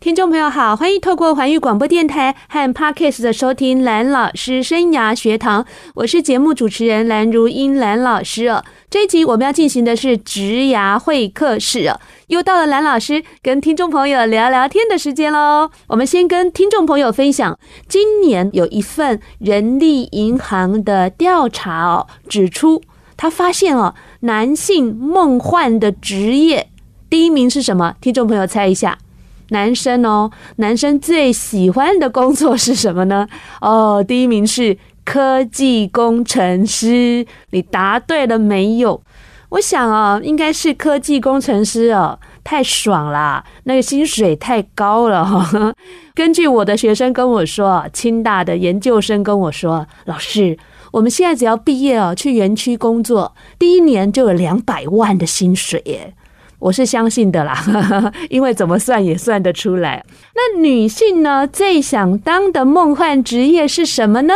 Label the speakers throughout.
Speaker 1: 听众朋友好，欢迎透过环宇广播电台和 Podcast 的收听蓝老师生涯学堂，我是节目主持人蓝如英蓝老师哦。这一集我们要进行的是职涯会客室哦，又到了蓝老师跟听众朋友聊聊天的时间喽。我们先跟听众朋友分享，今年有一份人力银行的调查哦，指出他发现哦，男性梦幻的职业第一名是什么？听众朋友猜一下。男生哦，男生最喜欢的工作是什么呢？哦，第一名是科技工程师。你答对了没有？我想啊，应该是科技工程师哦，太爽啦，那个薪水太高了哈。根据我的学生跟我说，清大的研究生跟我说，老师，我们现在只要毕业哦，去园区工作，第一年就有两百万的薪水耶。我是相信的啦，因为怎么算也算得出来。那女性呢，最想当的梦幻职业是什么呢？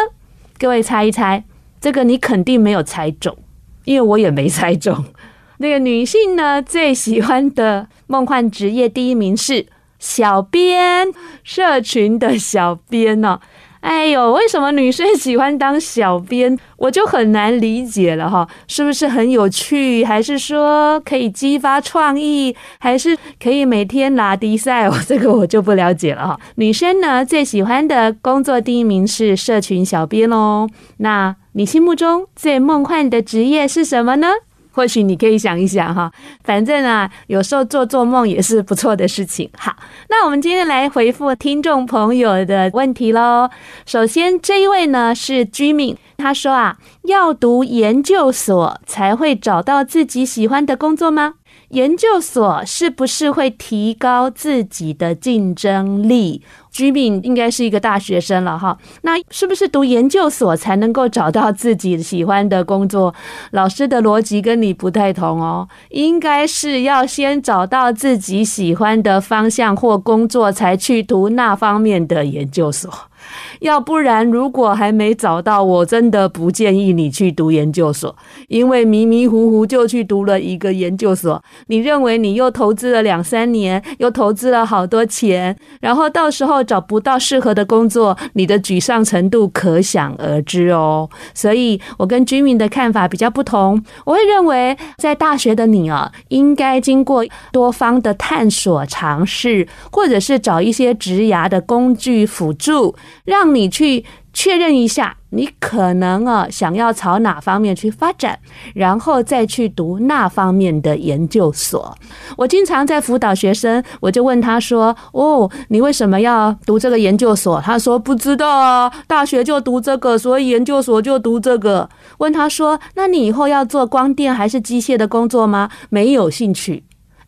Speaker 1: 各位猜一猜，这个你肯定没有猜中，因为我也没猜中。那个女性呢，最喜欢的梦幻职业第一名是小编，社群的小编呢。哎呦，为什么女生喜欢当小编？我就很难理解了哈，是不是很有趣？还是说可以激发创意？还是可以每天拉低赛？哦，这个我就不了解了哈。女生呢，最喜欢的工作第一名是社群小编哦。那你心目中最梦幻的职业是什么呢？或许你可以想一想哈，反正啊，有时候做做梦也是不错的事情。好，那我们今天来回复听众朋友的问题喽。首先，这一位呢是居民，他说啊，要读研究所才会找到自己喜欢的工作吗？研究所是不是会提高自己的竞争力？居民应该是一个大学生了哈，那是不是读研究所才能够找到自己喜欢的工作？老师的逻辑跟你不太同哦，应该是要先找到自己喜欢的方向或工作，才去读那方面的研究所。要不然，如果还没找到，我真的不建议你去读研究所，因为迷迷糊糊就去读了一个研究所，你认为你又投资了两三年，又投资了好多钱，然后到时候找不到适合的工作，你的沮丧程度可想而知哦。所以我跟居民的看法比较不同，我会认为在大学的你啊，应该经过多方的探索尝试，或者是找一些职涯的工具辅助。让你去确认一下，你可能啊想要朝哪方面去发展，然后再去读那方面的研究所。我经常在辅导学生，我就问他说：“哦，你为什么要读这个研究所？”他说：“不知道啊，大学就读这个，所以研究所就读这个。”问他说：“那你以后要做光电还是机械的工作吗？”没有兴趣。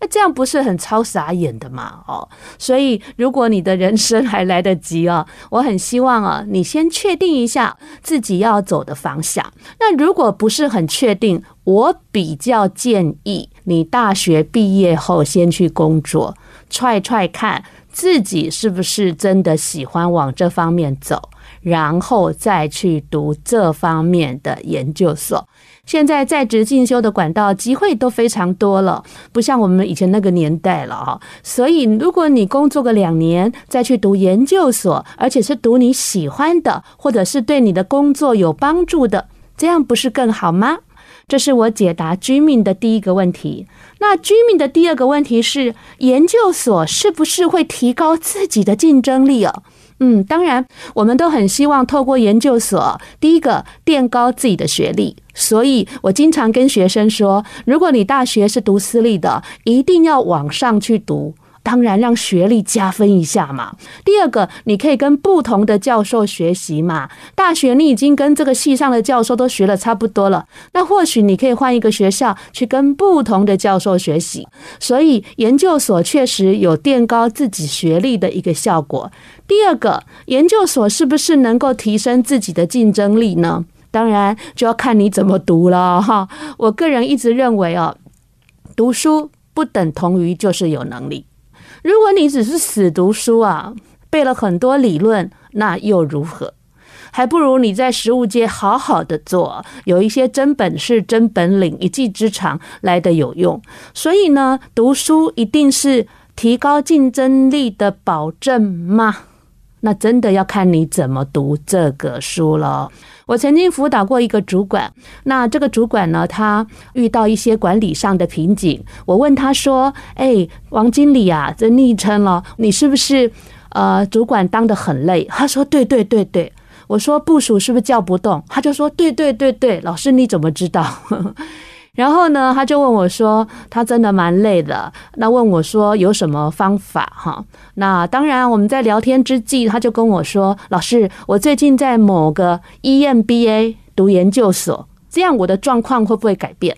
Speaker 1: 这样不是很超傻眼的嘛？哦，所以如果你的人生还来得及啊，我很希望啊，你先确定一下自己要走的方向。那如果不是很确定，我比较建议你大学毕业后先去工作，踹踹看自己是不是真的喜欢往这方面走，然后再去读这方面的研究所。现在在职进修的管道机会都非常多了，不像我们以前那个年代了哈。所以，如果你工作个两年再去读研究所，而且是读你喜欢的，或者是对你的工作有帮助的，这样不是更好吗？这是我解答居民的第一个问题。那居民的第二个问题是，研究所是不是会提高自己的竞争力哦？嗯，当然，我们都很希望透过研究所，第一个垫高自己的学历。所以我经常跟学生说，如果你大学是读私立的，一定要往上去读。当然，让学历加分一下嘛。第二个，你可以跟不同的教授学习嘛。大学你已经跟这个系上的教授都学了差不多了，那或许你可以换一个学校去跟不同的教授学习。所以研究所确实有垫高自己学历的一个效果。第二个，研究所是不是能够提升自己的竞争力呢？当然就要看你怎么读了哈。我个人一直认为哦，读书不等同于就是有能力。如果你只是死读书啊，背了很多理论，那又如何？还不如你在实务界好好的做，有一些真本事、真本领、一技之长来的有用。所以呢，读书一定是提高竞争力的保证吗？那真的要看你怎么读这个书了。我曾经辅导过一个主管，那这个主管呢，他遇到一些管理上的瓶颈。我问他说：“哎，王经理啊，这昵称了，你是不是呃主管当得很累？”他说：“对对对对。”我说部署是不是叫不动？他就说对对对对，老师你怎么知道？然后呢，他就问我说，他真的蛮累的。那问我说有什么方法？哈，那当然我们在聊天之际，他就跟我说，老师，我最近在某个 EMBA 读研究所，这样我的状况会不会改变？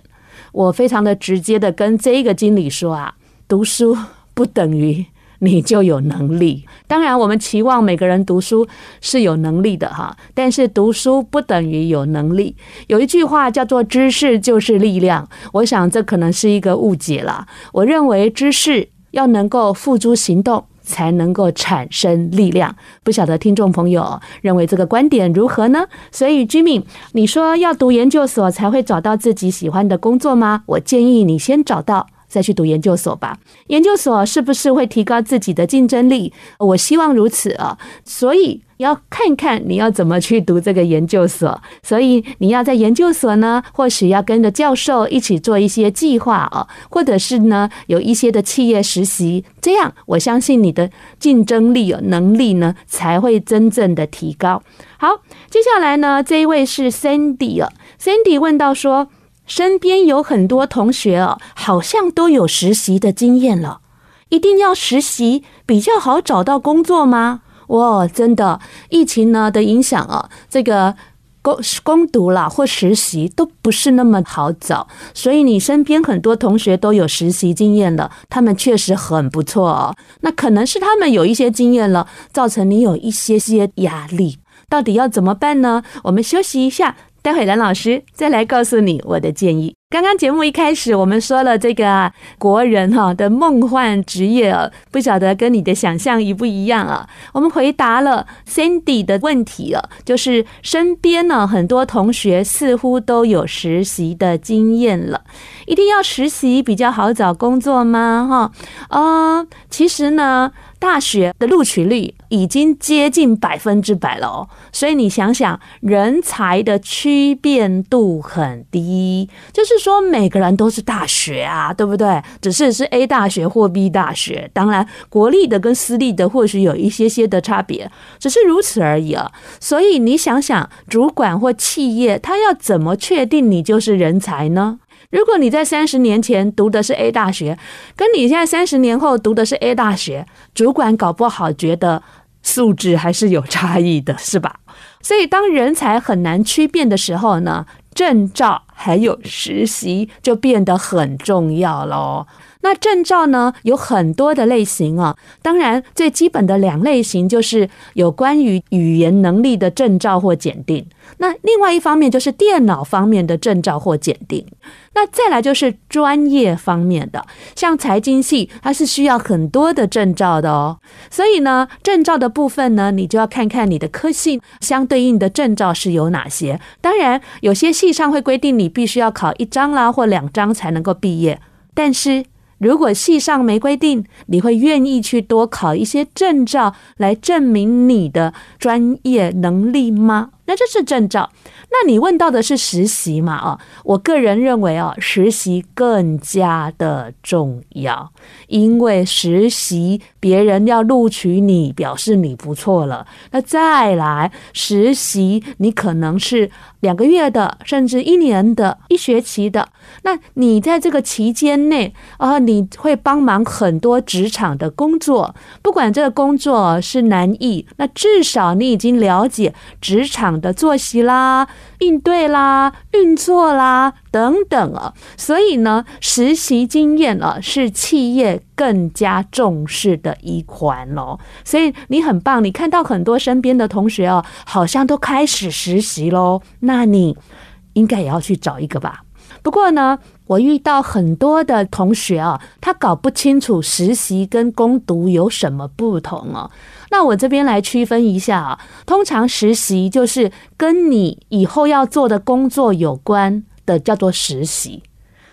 Speaker 1: 我非常的直接的跟这一个经理说啊，读书不等于。你就有能力。当然，我们期望每个人读书是有能力的哈，但是读书不等于有能力。有一句话叫做“知识就是力量”，我想这可能是一个误解了。我认为知识要能够付诸行动，才能够产生力量。不晓得听众朋友认为这个观点如何呢？所以，Jimmy，你说要读研究所才会找到自己喜欢的工作吗？我建议你先找到。再去读研究所吧，研究所是不是会提高自己的竞争力？我希望如此啊，所以要看看你要怎么去读这个研究所。所以你要在研究所呢，或许要跟着教授一起做一些计划啊，或者是呢有一些的企业实习，这样我相信你的竞争力能力呢才会真正的提高。好，接下来呢这一位是 Sandy 啊，Sandy 问到说。身边有很多同学哦，好像都有实习的经验了。一定要实习比较好找到工作吗？哇，真的，疫情呢的影响啊，这个工工读啦或实习都不是那么好找。所以你身边很多同学都有实习经验了，他们确实很不错哦。那可能是他们有一些经验了，造成你有一些些压力。到底要怎么办呢？我们休息一下。待会蓝老师再来告诉你我的建议。刚刚节目一开始，我们说了这个啊国人哈的梦幻职业啊，不晓得跟你的想象一不一样啊？我们回答了 Sandy 的问题啊，就是身边呢很多同学似乎都有实习的经验了，一定要实习比较好找工作吗？哈，呃，其实呢。大学的录取率已经接近百分之百了哦，所以你想想，人才的区变度很低，就是说每个人都是大学啊，对不对？只是是 A 大学或 B 大学，当然国立的跟私立的或许有一些些的差别，只是如此而已啊。所以你想想，主管或企业他要怎么确定你就是人才呢？如果你在三十年前读的是 A 大学，跟你现在三十年后读的是 A 大学，主管搞不好觉得素质还是有差异的，是吧？所以当人才很难区辨的时候呢，证照还有实习就变得很重要喽。那证照呢，有很多的类型啊，当然最基本的两类型就是有关于语言能力的证照或检定。那另外一方面就是电脑方面的证照或检定。那再来就是专业方面的，像财经系，它是需要很多的证照的哦。所以呢，证照的部分呢，你就要看看你的科系相对应的证照是有哪些。当然，有些系上会规定你必须要考一张啦或两张才能够毕业，但是。如果系上没规定，你会愿意去多考一些证照来证明你的专业能力吗？那这是证照。那你问到的是实习嘛？哦，我个人认为哦，实习更加的重要，因为实习别人要录取你，表示你不错了。那再来实习，你可能是两个月的，甚至一年的、一学期的。那你在这个期间内啊，你会帮忙很多职场的工作，不管这个工作是难易，那至少你已经了解职场的作息啦。应对啦，运作啦，等等啊，所以呢，实习经验啊是企业更加重视的一环哦。所以你很棒，你看到很多身边的同学哦，好像都开始实习喽，那你应该也要去找一个吧。不过呢，我遇到很多的同学啊，他搞不清楚实习跟工读有什么不同哦。那我这边来区分一下啊，通常实习就是跟你以后要做的工作有关的，叫做实习。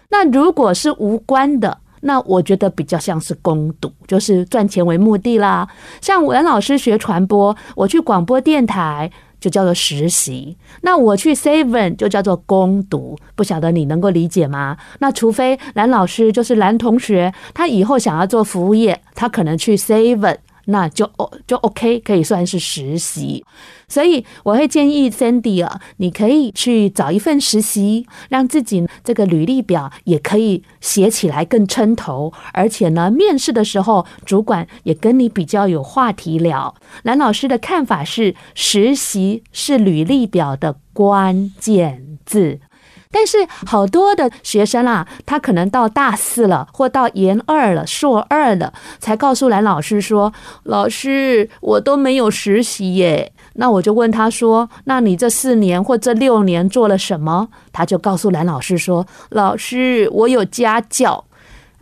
Speaker 1: 那如果是无关的，那我觉得比较像是工读，就是赚钱为目的啦。像我老师学传播，我去广播电台。就叫做实习，那我去 Seven 就叫做攻读，不晓得你能够理解吗？那除非蓝老师就是蓝同学，他以后想要做服务业，他可能去 Seven。那就哦就 OK，可以算是实习，所以我会建议 Sandy 啊，你可以去找一份实习，让自己这个履历表也可以写起来更称头，而且呢，面试的时候主管也跟你比较有话题聊。蓝老师的看法是，实习是履历表的关键字。但是好多的学生啊，他可能到大四了，或到研二了、硕二了，才告诉兰老师说：“老师，我都没有实习耶。”那我就问他说：“那你这四年或这六年做了什么？”他就告诉兰老师说：“老师，我有家教。”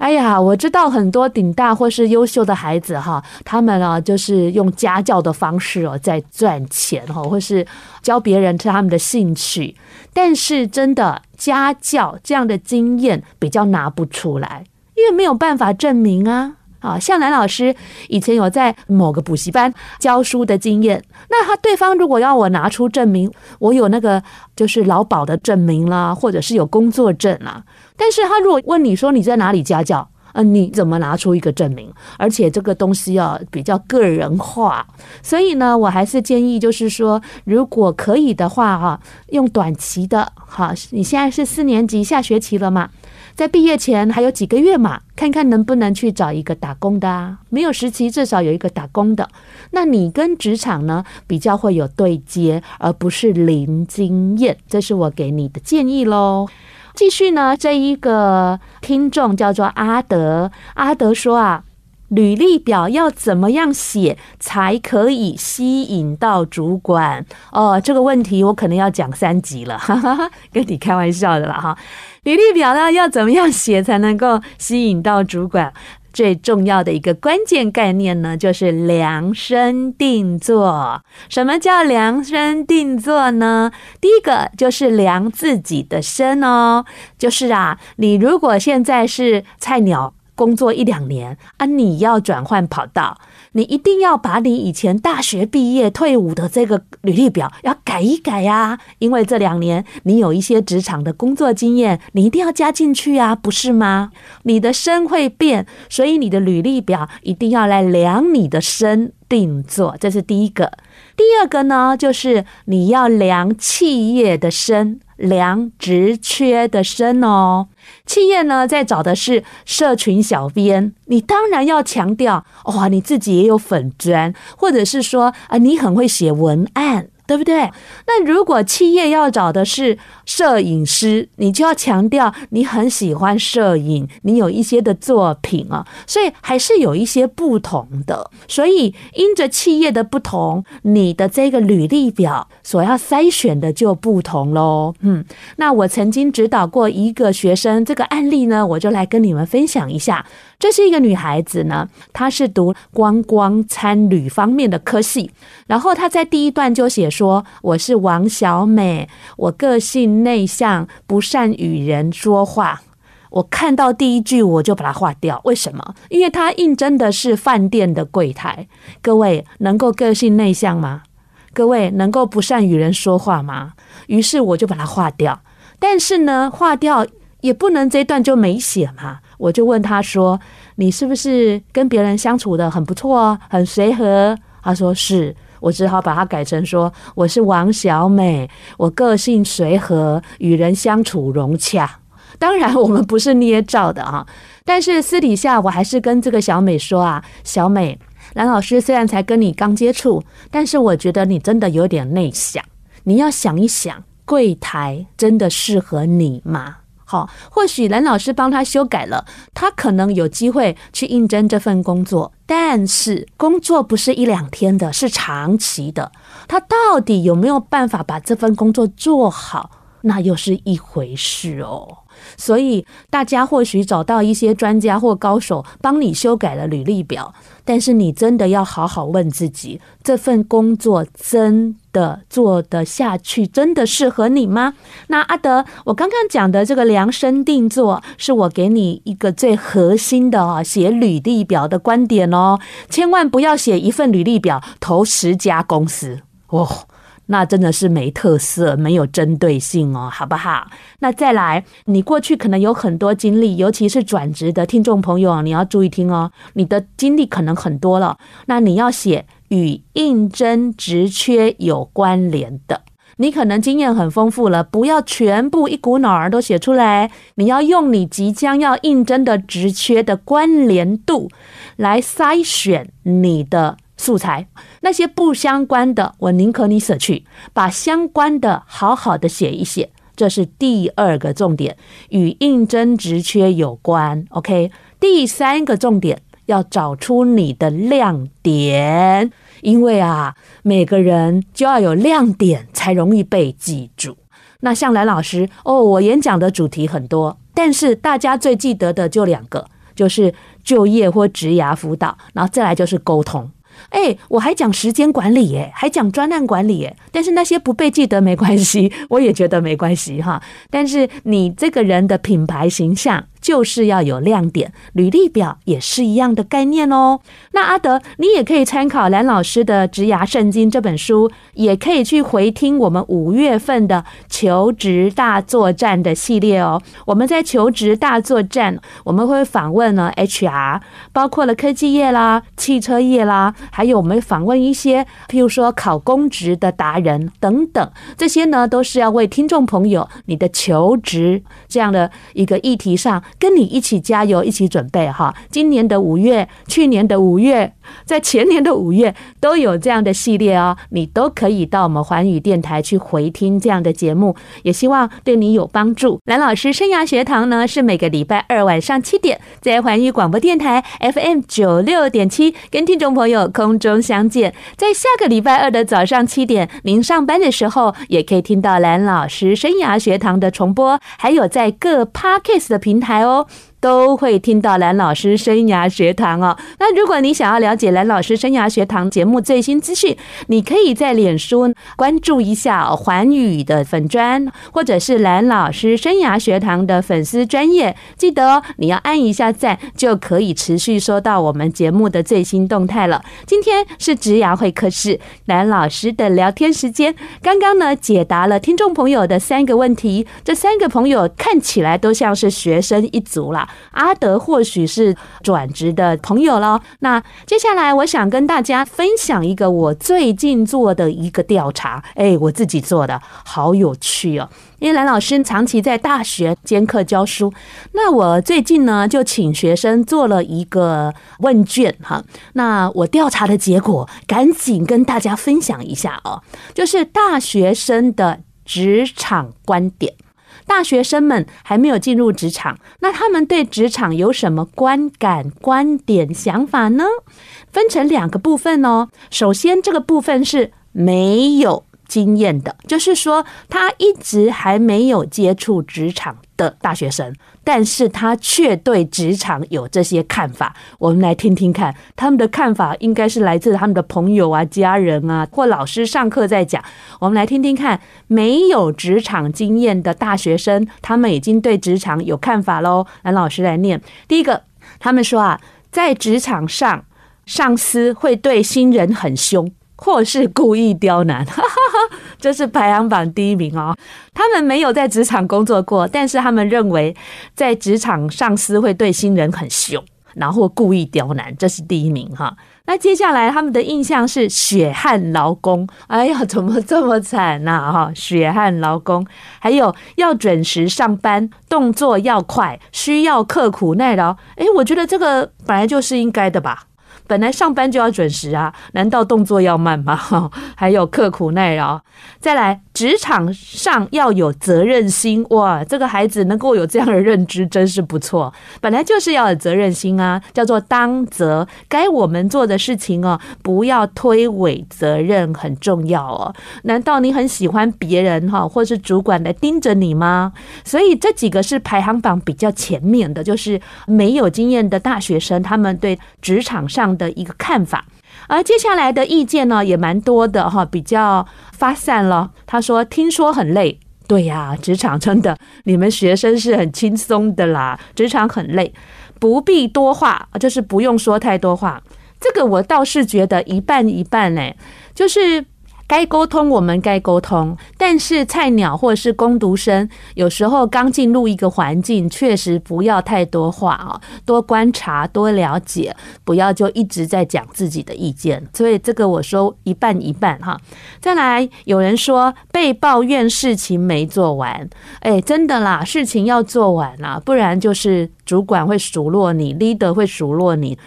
Speaker 1: 哎呀，我知道很多顶大或是优秀的孩子哈，他们啊就是用家教的方式哦在赚钱哈，或是教别人是他们的兴趣。但是真的家教这样的经验比较拿不出来，因为没有办法证明啊。啊，像蓝老师以前有在某个补习班教书的经验，那他对方如果要我拿出证明，我有那个就是劳保的证明啦，或者是有工作证啦。但是他如果问你说你在哪里家教，呃，你怎么拿出一个证明？而且这个东西啊比较个人化，所以呢，我还是建议就是说，如果可以的话哈，用短期的，哈，你现在是四年级下学期了嘛？在毕业前还有几个月嘛，看看能不能去找一个打工的啊，没有实习至少有一个打工的，那你跟职场呢比较会有对接，而不是零经验，这是我给你的建议喽。继续呢，这一个听众叫做阿德，阿德说啊。履历表要怎么样写才可以吸引到主管？哦，这个问题我可能要讲三集了，哈哈哈，跟你开玩笑的了哈。履历表呢要怎么样写才能够吸引到主管？最重要的一个关键概念呢，就是量身定做。什么叫量身定做呢？第一个就是量自己的身哦，就是啊，你如果现在是菜鸟。工作一两年啊，你要转换跑道，你一定要把你以前大学毕业退伍的这个履历表要改一改呀，因为这两年你有一些职场的工作经验，你一定要加进去啊，不是吗？你的身会变，所以你的履历表一定要来量你的身定做，这是第一个。第二个呢，就是你要量企业的身，量职缺的身哦。企业呢，在找的是社群小编，你当然要强调哇，你自己也有粉钻，或者是说啊，你很会写文案。对不对？那如果企业要找的是摄影师，你就要强调你很喜欢摄影，你有一些的作品啊，所以还是有一些不同的。所以因着企业的不同，你的这个履历表所要筛选的就不同喽。嗯，那我曾经指导过一个学生，这个案例呢，我就来跟你们分享一下。这是一个女孩子呢，她是读观光餐旅方面的科系，然后她在第一段就写说：“我是王小美，我个性内向，不善与人说话。”我看到第一句我就把它划掉，为什么？因为她应征的是饭店的柜台。各位能够个性内向吗？各位能够不善与人说话吗？于是我就把它划掉。但是呢，划掉也不能这一段就没写嘛。我就问他说：“你是不是跟别人相处得很不错，很随和？”他说：“是。”我只好把它改成说：“我是王小美，我个性随和，与人相处融洽。”当然，我们不是捏造的啊。但是私底下，我还是跟这个小美说啊：“小美，蓝老师虽然才跟你刚接触，但是我觉得你真的有点内向。你要想一想，柜台真的适合你吗？”好，或许蓝老师帮他修改了，他可能有机会去应征这份工作。但是工作不是一两天的，是长期的。他到底有没有办法把这份工作做好？那又是一回事哦。所以大家或许找到一些专家或高手帮你修改了履历表，但是你真的要好好问自己，这份工作真的做得下去，真的适合你吗？那阿德，我刚刚讲的这个量身定做，是我给你一个最核心的啊，写履历表的观点哦，千万不要写一份履历表投十家公司哦。那真的是没特色，没有针对性哦，好不好？那再来，你过去可能有很多经历，尤其是转职的听众朋友，你要注意听哦。你的经历可能很多了，那你要写与应征职缺有关联的。你可能经验很丰富了，不要全部一股脑儿都写出来，你要用你即将要应征的职缺的关联度来筛选你的。素材，那些不相关的，我宁可你舍去，把相关的好好的写一写，这是第二个重点，与应征职缺有关。OK，第三个重点要找出你的亮点，因为啊，每个人就要有亮点才容易被记住。那像蓝老师哦，我演讲的主题很多，但是大家最记得的就两个，就是就业或职涯辅导，然后再来就是沟通。哎，我还讲时间管理，哎，还讲专案管理，哎，但是那些不被记得没关系，我也觉得没关系哈。但是你这个人的品牌形象，就是要有亮点，履历表也是一样的概念哦。那阿德，你也可以参考蓝老师的《职涯圣经》这本书，也可以去回听我们五月份的求职大作战的系列哦。我们在求职大作战，我们会访问呢 HR，包括了科技业啦、汽车业啦，还有我们访问一些，譬如说考公职的达人等等，这些呢都是要为听众朋友你的求职这样的一个议题上。跟你一起加油，一起准备哈！今年的五月，去年的五月，在前年的五月都有这样的系列哦，你都可以到我们环宇电台去回听这样的节目，也希望对你有帮助。蓝老师生涯学堂呢，是每个礼拜二晚上七点，在环宇广播电台 FM 九六点七跟听众朋友空中相见。在下个礼拜二的早上七点，您上班的时候也可以听到蓝老师生涯学堂的重播，还有在各 Podcast 的平台。哦。都会听到蓝老师生涯学堂哦。那如果你想要了解蓝老师生涯学堂节目最新资讯，你可以在脸书关注一下环宇的粉专，或者是蓝老师生涯学堂的粉丝专业。记得哦，你要按一下赞，就可以持续收到我们节目的最新动态了。今天是职涯会客室蓝老师的聊天时间。刚刚呢，解答了听众朋友的三个问题，这三个朋友看起来都像是学生一族啦。阿德或许是转职的朋友了。那接下来我想跟大家分享一个我最近做的一个调查，哎，我自己做的，好有趣哦。因为蓝老师长期在大学兼课教书，那我最近呢就请学生做了一个问卷哈。那我调查的结果，赶紧跟大家分享一下哦，就是大学生的职场观点。大学生们还没有进入职场，那他们对职场有什么观感、观点、想法呢？分成两个部分哦。首先，这个部分是没有经验的，就是说他一直还没有接触职场的大学生。但是他却对职场有这些看法，我们来听听看，他们的看法应该是来自他们的朋友啊、家人啊，或老师上课在讲。我们来听听看，没有职场经验的大学生，他们已经对职场有看法喽。蓝老师来念，第一个，他们说啊，在职场上，上司会对新人很凶。或是故意刁难，哈哈哈，这是排行榜第一名哦。他们没有在职场工作过，但是他们认为在职场上司会对新人很凶，然后故意刁难，这是第一名哈。那接下来他们的印象是血汗劳工，哎呀，怎么这么惨呐？哈，血汗劳工，还有要准时上班，动作要快，需要刻苦耐劳。哎，我觉得这个本来就是应该的吧。本来上班就要准时啊，难道动作要慢吗？还有刻苦耐劳。再来，职场上要有责任心。哇，这个孩子能够有这样的认知，真是不错。本来就是要有责任心啊，叫做当责。该我们做的事情哦，不要推诿责任，很重要哦。难道你很喜欢别人哈，或是主管来盯着你吗？所以这几个是排行榜比较前面的，就是没有经验的大学生，他们对职场上的一个看法。而接下来的意见呢，也蛮多的哈，比较发散了。他说：“听说很累，对呀，职场真的，你们学生是很轻松的啦，职场很累，不必多话，就是不用说太多话。这个我倒是觉得一半一半嘞，就是。”该沟通，我们该沟通。但是菜鸟或者是工读生，有时候刚进入一个环境，确实不要太多话啊，多观察，多了解，不要就一直在讲自己的意见。所以这个我说一半一半哈。再来，有人说被抱怨事情没做完，哎，真的啦，事情要做完啦，不然就是主管会数落你，leader 会数落你。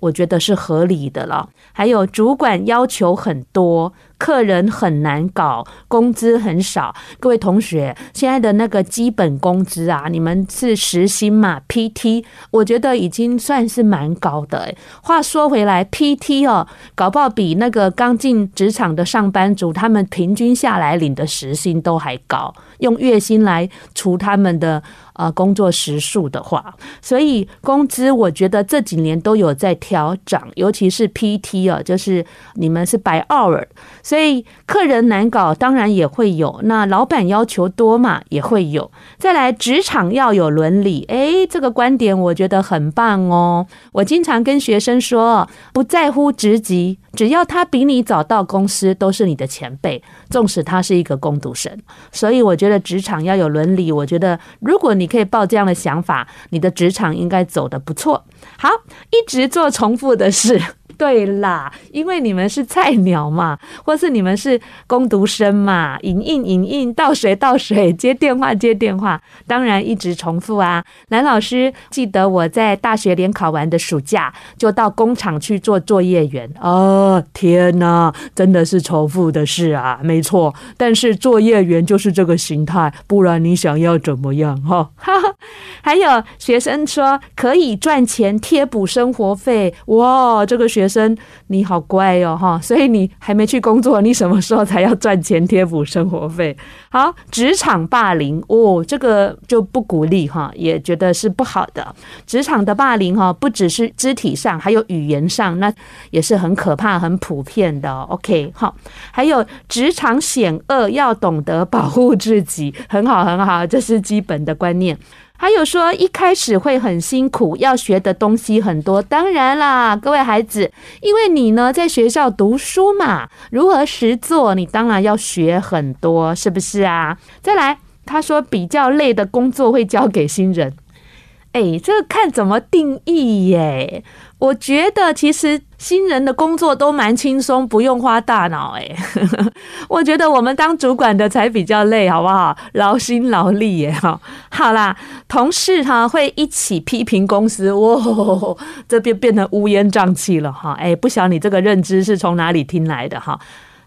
Speaker 1: 我觉得是合理的了。还有主管要求很多，客人很难搞，工资很少。各位同学，现在的那个基本工资啊，你们是时薪嘛？PT，我觉得已经算是蛮高的。话说回来，PT 哦，搞不好比那个刚进职场的上班族，他们平均下来领的时薪都还高。用月薪来除他们的呃工作时数的话，所以工资我觉得这几年都有在调涨，尤其是 PT 啊，就是你们是白 hour，所以客人难搞，当然也会有。那老板要求多嘛，也会有。再来，职场要有伦理，诶，这个观点我觉得很棒哦。我经常跟学生说，不在乎职级。只要他比你早到公司，都是你的前辈，纵使他是一个工读生。所以我觉得职场要有伦理。我觉得如果你可以抱这样的想法，你的职场应该走得不错。好，一直做重复的事。对啦，因为你们是菜鸟嘛，或是你们是工读生嘛，影印影印，倒水倒水，接电话接电话，当然一直重复啊。蓝老师记得我在大学联考完的暑假，就到工厂去做作业员。哦，天哪，真的是重复的事啊，没错。但是作业员就是这个形态，不然你想要怎么样？哈。还有学生说可以赚钱贴补生活费，哇，这个学。生你好乖哟哈，所以你还没去工作，你什么时候才要赚钱贴补生活费？好，职场霸凌哦，这个就不鼓励哈，也觉得是不好的。职场的霸凌哈，不只是肢体上，还有语言上，那也是很可怕、很普遍的。OK，好，还有职场险恶，要懂得保护自己，很好很好，这是基本的观念。还有说一开始会很辛苦，要学的东西很多。当然啦，各位孩子，因为你呢在学校读书嘛，如何实做，你当然要学很多，是不是啊？再来，他说比较累的工作会交给新人。哎，这个看怎么定义耶？我觉得其实新人的工作都蛮轻松，不用花大脑。哎，我觉得我们当主管的才比较累，好不好？劳心劳力耶。哈，好啦，同事哈会一起批评公司，哇，这边变得乌烟瘴气了哈。哎，不晓你这个认知是从哪里听来的哈？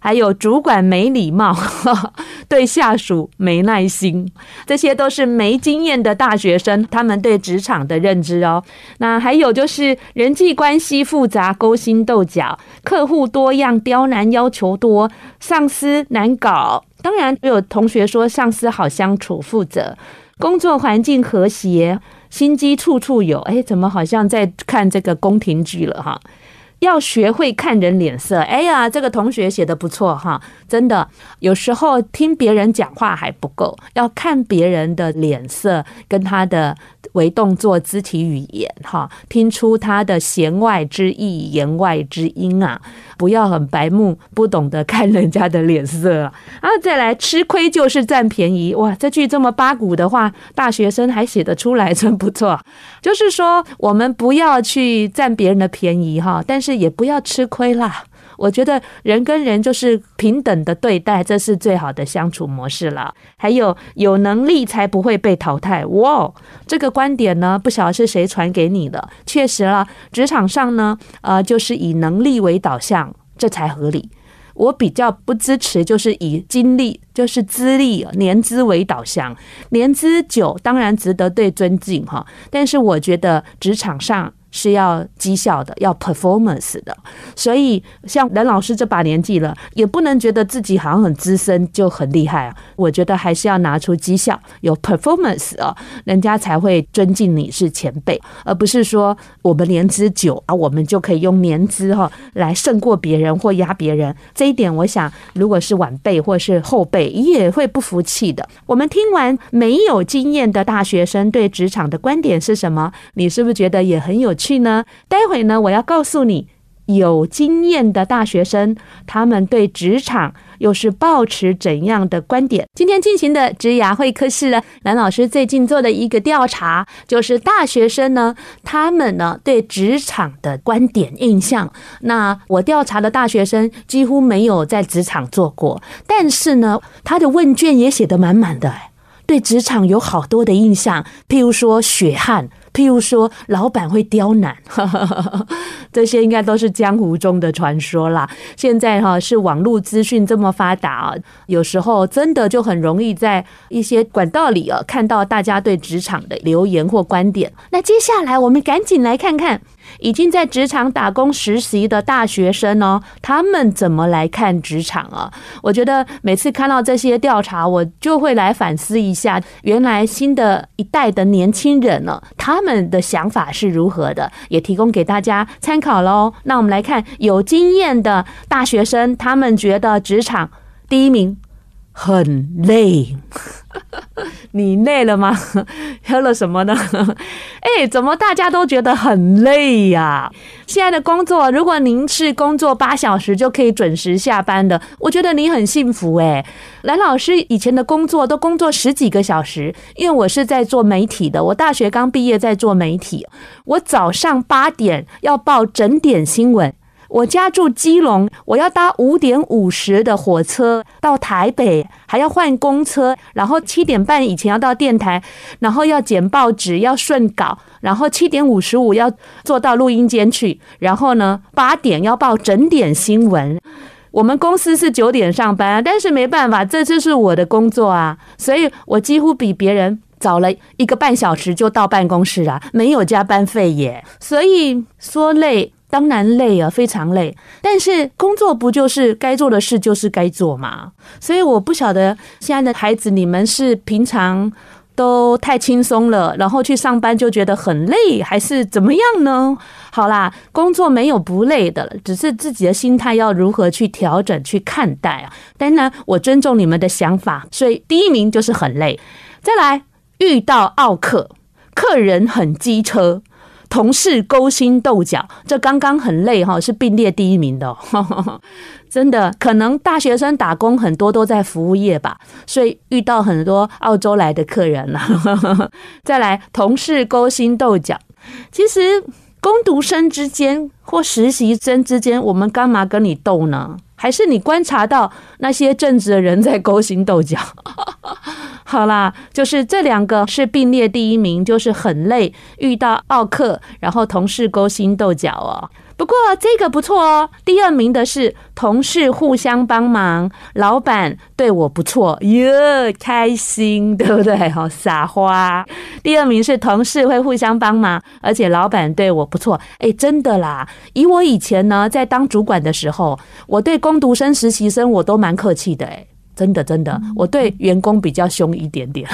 Speaker 1: 还有主管没礼貌，对下属没耐心，这些都是没经验的大学生他们对职场的认知哦。那还有就是人际关系复杂，勾心斗角，客户多样，刁难要求多，上司难搞。当然有同学说上司好相处，负责，工作环境和谐，心机处处有。哎，怎么好像在看这个宫廷剧了哈？要学会看人脸色。哎呀，这个同学写的不错哈，真的。有时候听别人讲话还不够，要看别人的脸色跟他的微动作、肢体语言哈，听出他的弦外之意、言外之音啊。不要很白目，不懂得看人家的脸色啊。再来，吃亏就是占便宜。哇，这句这么八股的话，大学生还写得出来，真不错。就是说，我们不要去占别人的便宜哈，但是。也不要吃亏啦，我觉得人跟人就是平等的对待，这是最好的相处模式了。还有有能力才不会被淘汰。哇，这个观点呢，不晓得是谁传给你的。确实了，职场上呢，呃，就是以能力为导向，这才合理。我比较不支持，就是以经历，就是资历、年资为导向，年资久当然值得对尊敬哈，但是我觉得职场上。是要绩效的，要 performance 的，所以像任老师这把年纪了，也不能觉得自己好像很资深就很厉害啊。我觉得还是要拿出绩效，有 performance 啊，人家才会尊敬你是前辈，而不是说我们年资久啊，我们就可以用年资哈来胜过别人或压别人。这一点，我想如果是晚辈或是后辈，也会不服气的。我们听完没有经验的大学生对职场的观点是什么？你是不是觉得也很有？去呢？待会呢，我要告诉你，有经验的大学生，他们对职场又是抱持怎样的观点？今天进行的职涯会客室呢，蓝老师最近做的一个调查，就是大学生呢，他们呢对职场的观点印象。那我调查的大学生几乎没有在职场做过，但是呢，他的问卷也写得满满的，对职场有好多的印象，譬如说血汗。譬如说，老板会刁难，这些应该都是江湖中的传说啦。现在哈是网络资讯这么发达啊，有时候真的就很容易在一些管道里啊看到大家对职场的留言或观点。那接下来我们赶紧来看看。已经在职场打工实习的大学生哦，他们怎么来看职场啊？我觉得每次看到这些调查，我就会来反思一下，原来新的一代的年轻人呢，他们的想法是如何的，也提供给大家参考喽。那我们来看有经验的大学生，他们觉得职场第一名很累。你累了吗？喝了什么呢？哎，怎么大家都觉得很累呀？现在的工作，如果您是工作八小时就可以准时下班的，我觉得你很幸福哎。蓝老师以前的工作都工作十几个小时，因为我是在做媒体的，我大学刚毕业在做媒体，我早上八点要报整点新闻。我家住基隆，我要搭五点五十的火车到台北，还要换公车，然后七点半以前要到电台，然后要剪报纸，要顺稿，然后七点五十五要坐到录音间去，然后呢，八点要报整点新闻。我们公司是九点上班，但是没办法，这就是我的工作啊，所以我几乎比别人早了一个半小时就到办公室啊，没有加班费耶，所以说累。当然累啊，非常累。但是工作不就是该做的事就是该做嘛？所以我不晓得现在的孩子，你们是平常都太轻松了，然后去上班就觉得很累，还是怎么样呢？好啦，工作没有不累的，只是自己的心态要如何去调整、去看待啊。当然，我尊重你们的想法，所以第一名就是很累。再来，遇到奥客，客人很机车。同事勾心斗角，这刚刚很累哈，是并列第一名的。真的，可能大学生打工很多都在服务业吧，所以遇到很多澳洲来的客人了。再来，同事勾心斗角，其实工读生之间或实习生之间，我们干嘛跟你斗呢？还是你观察到那些正直的人在勾心斗角？好啦，就是这两个是并列第一名，就是很累，遇到奥克，然后同事勾心斗角哦。不过这个不错哦，第二名的是同事互相帮忙，老板对我不错哟，开心，对不对？好撒花。第二名是同事会互相帮忙，而且老板对我不错。哎，真的啦，以我以前呢，在当主管的时候，我对工读生、实习生我都蛮客气的，哎。真的，真的，我对员工比较凶一点点，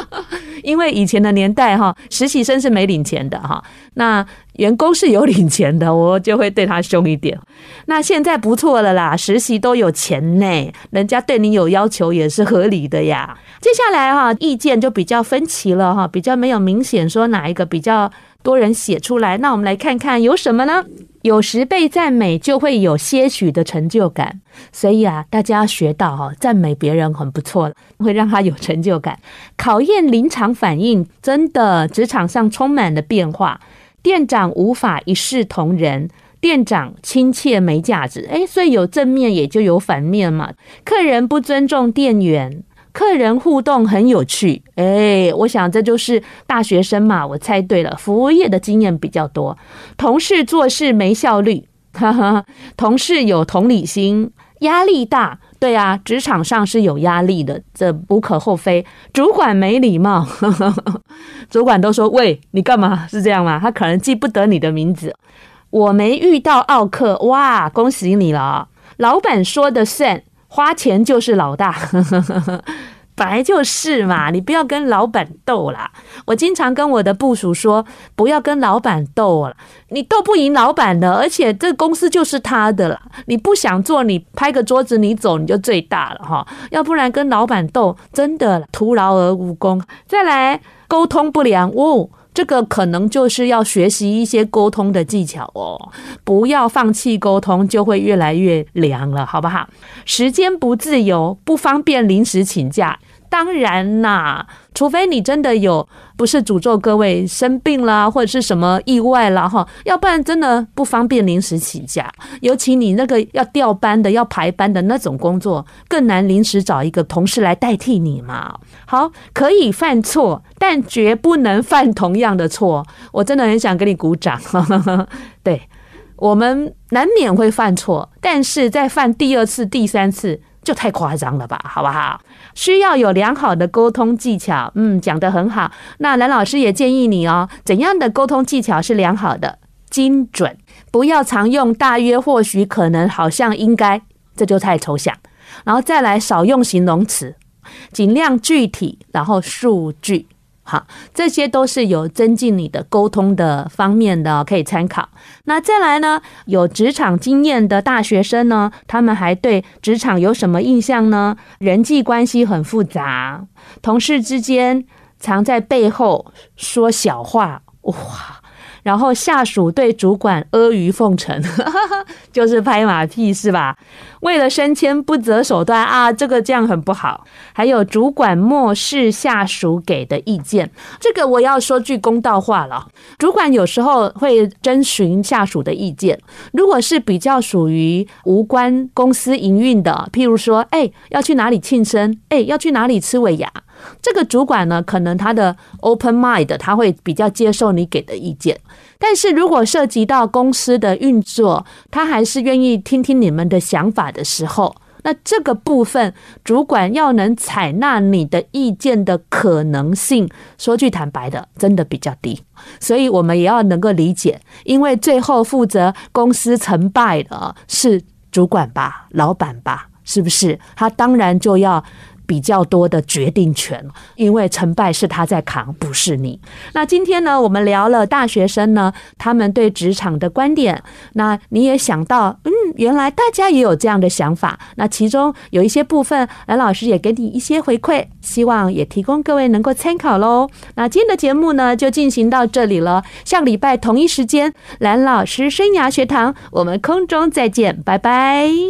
Speaker 1: 因为以前的年代哈，实习生是没领钱的哈，那员工是有领钱的，我就会对他凶一点。那现在不错了啦，实习都有钱呢，人家对你有要求也是合理的呀。接下来哈，意见就比较分歧了哈，比较没有明显说哪一个比较多人写出来。那我们来看看有什么呢？有时被赞美就会有些许的成就感，所以啊，大家要学到哈，赞美别人很不错，会让他有成就感。考验临场反应，真的，职场上充满了变化。店长无法一视同仁，店长亲切没价值，诶，所以有正面也就有反面嘛。客人不尊重店员。客人互动很有趣，哎，我想这就是大学生嘛，我猜对了，服务业的经验比较多。同事做事没效率，哈哈，同事有同理心，压力大，对啊，职场上是有压力的，这无可厚非。主管没礼貌，主管都说：“喂，你干嘛？”是这样吗？他可能记不得你的名字。我没遇到奥客，哇，恭喜你了！老板说的算，花钱就是老大。本来就是嘛，你不要跟老板斗啦。我经常跟我的部属说，不要跟老板斗了，你斗不赢老板的，而且这公司就是他的了。你不想做，你拍个桌子，你走，你就最大了哈。要不然跟老板斗，真的徒劳而无功。再来，沟通不良哦。这个可能就是要学习一些沟通的技巧哦，不要放弃沟通，就会越来越凉了，好不好？时间不自由，不方便临时请假。当然啦，除非你真的有不是诅咒各位生病啦，或者是什么意外啦哈，要不然真的不方便临时请假。尤其你那个要调班的、要排班的那种工作，更难临时找一个同事来代替你嘛。好，可以犯错，但绝不能犯同样的错。我真的很想给你鼓掌。对，我们难免会犯错，但是在犯第二次、第三次。就太夸张了吧，好不好？需要有良好的沟通技巧。嗯，讲得很好。那蓝老师也建议你哦，怎样的沟通技巧是良好的？精准，不要常用大约、或许、可能、好像、应该，这就太抽象。然后再来少用形容词，尽量具体，然后数据。好，这些都是有增进你的沟通的方面的，可以参考。那再来呢，有职场经验的大学生呢，他们还对职场有什么印象呢？人际关系很复杂，同事之间常在背后说小话，哇！然后下属对主管阿谀奉承，就是拍马屁是吧？为了升迁不择手段啊，这个这样很不好。还有主管漠视下属给的意见，这个我要说句公道话了。主管有时候会征询下属的意见，如果是比较属于无关公司营运的，譬如说，哎，要去哪里庆生？哎，要去哪里吃尾牙？这个主管呢，可能他的 open mind，他会比较接受你给的意见。但是如果涉及到公司的运作，他还是愿意听听你们的想法的时候，那这个部分主管要能采纳你的意见的可能性，说句坦白的，真的比较低。所以我们也要能够理解，因为最后负责公司成败的是主管吧，老板吧，是不是？他当然就要。比较多的决定权，因为成败是他在扛，不是你。那今天呢，我们聊了大学生呢，他们对职场的观点。那你也想到，嗯，原来大家也有这样的想法。那其中有一些部分，蓝老师也给你一些回馈，希望也提供各位能够参考喽。那今天的节目呢，就进行到这里了。下礼拜同一时间，蓝老师生涯学堂，我们空中再见，拜拜。